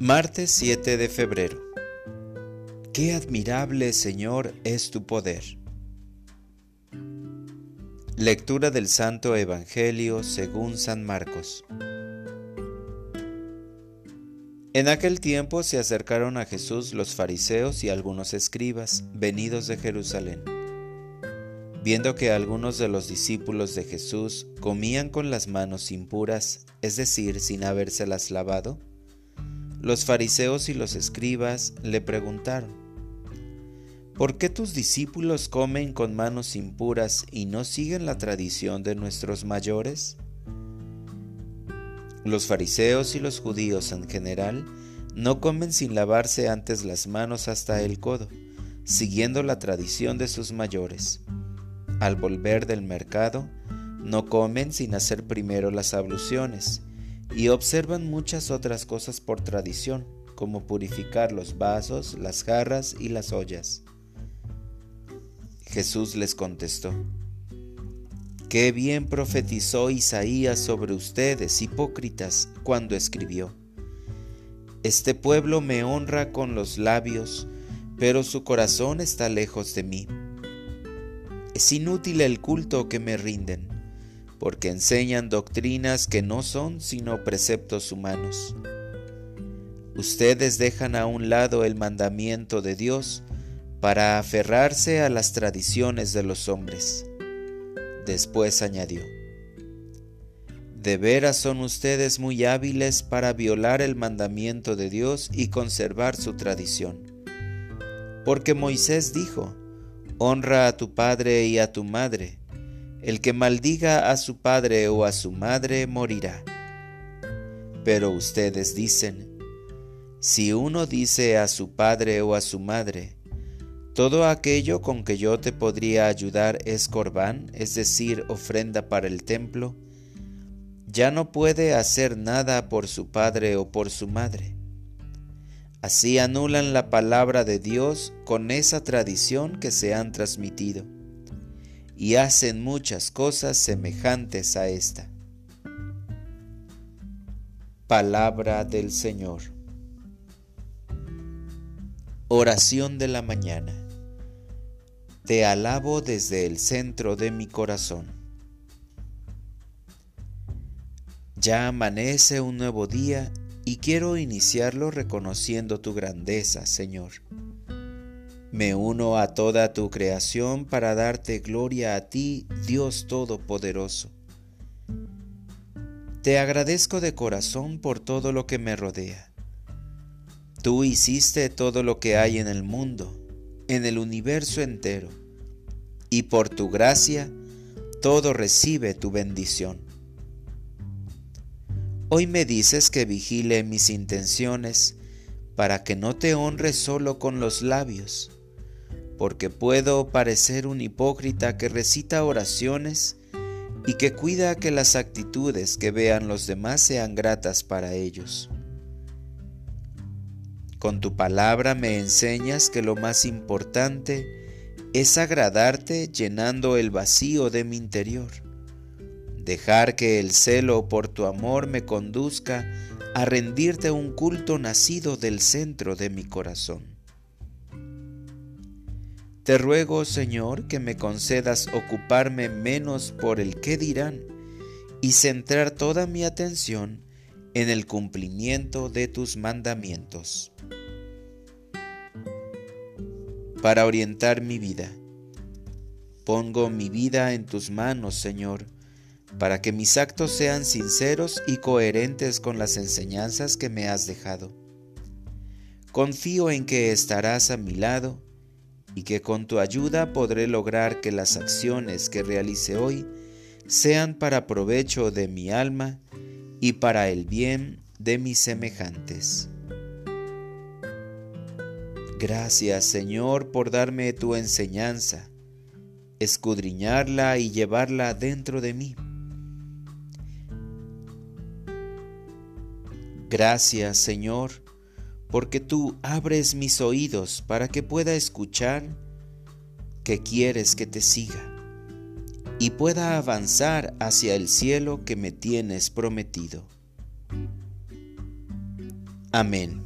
Martes 7 de febrero. Qué admirable, Señor, es tu poder. Lectura del Santo Evangelio según San Marcos. En aquel tiempo se acercaron a Jesús los fariseos y algunos escribas, venidos de Jerusalén. Viendo que algunos de los discípulos de Jesús comían con las manos impuras, es decir, sin habérselas lavado, los fariseos y los escribas le preguntaron, ¿por qué tus discípulos comen con manos impuras y no siguen la tradición de nuestros mayores? Los fariseos y los judíos en general no comen sin lavarse antes las manos hasta el codo, siguiendo la tradición de sus mayores. Al volver del mercado, no comen sin hacer primero las abluciones y observan muchas otras cosas por tradición, como purificar los vasos, las jarras y las ollas. Jesús les contestó, Qué bien profetizó Isaías sobre ustedes, hipócritas, cuando escribió, Este pueblo me honra con los labios, pero su corazón está lejos de mí. Es inútil el culto que me rinden porque enseñan doctrinas que no son sino preceptos humanos. Ustedes dejan a un lado el mandamiento de Dios para aferrarse a las tradiciones de los hombres. Después añadió, De veras son ustedes muy hábiles para violar el mandamiento de Dios y conservar su tradición. Porque Moisés dijo, Honra a tu padre y a tu madre, el que maldiga a su padre o a su madre morirá. Pero ustedes dicen, si uno dice a su padre o a su madre, todo aquello con que yo te podría ayudar es corbán, es decir, ofrenda para el templo, ya no puede hacer nada por su padre o por su madre. Así anulan la palabra de Dios con esa tradición que se han transmitido y hacen muchas cosas semejantes a esta. Palabra del Señor. Oración de la mañana. Te alabo desde el centro de mi corazón. Ya amanece un nuevo día y quiero iniciarlo reconociendo tu grandeza, Señor. Me uno a toda tu creación para darte gloria a ti, Dios Todopoderoso. Te agradezco de corazón por todo lo que me rodea. Tú hiciste todo lo que hay en el mundo, en el universo entero, y por tu gracia todo recibe tu bendición. Hoy me dices que vigile mis intenciones para que no te honre solo con los labios, porque puedo parecer un hipócrita que recita oraciones y que cuida que las actitudes que vean los demás sean gratas para ellos. Con tu palabra me enseñas que lo más importante es agradarte llenando el vacío de mi interior. Dejar que el celo por tu amor me conduzca a rendirte un culto nacido del centro de mi corazón. Te ruego, Señor, que me concedas ocuparme menos por el qué dirán y centrar toda mi atención en el cumplimiento de tus mandamientos. Para orientar mi vida, pongo mi vida en tus manos, Señor, para que mis actos sean sinceros y coherentes con las enseñanzas que me has dejado. Confío en que estarás a mi lado y que con tu ayuda podré lograr que las acciones que realice hoy sean para provecho de mi alma y para el bien de mis semejantes. Gracias Señor por darme tu enseñanza, escudriñarla y llevarla dentro de mí. Gracias Señor porque tú abres mis oídos para que pueda escuchar que quieres que te siga y pueda avanzar hacia el cielo que me tienes prometido. Amén.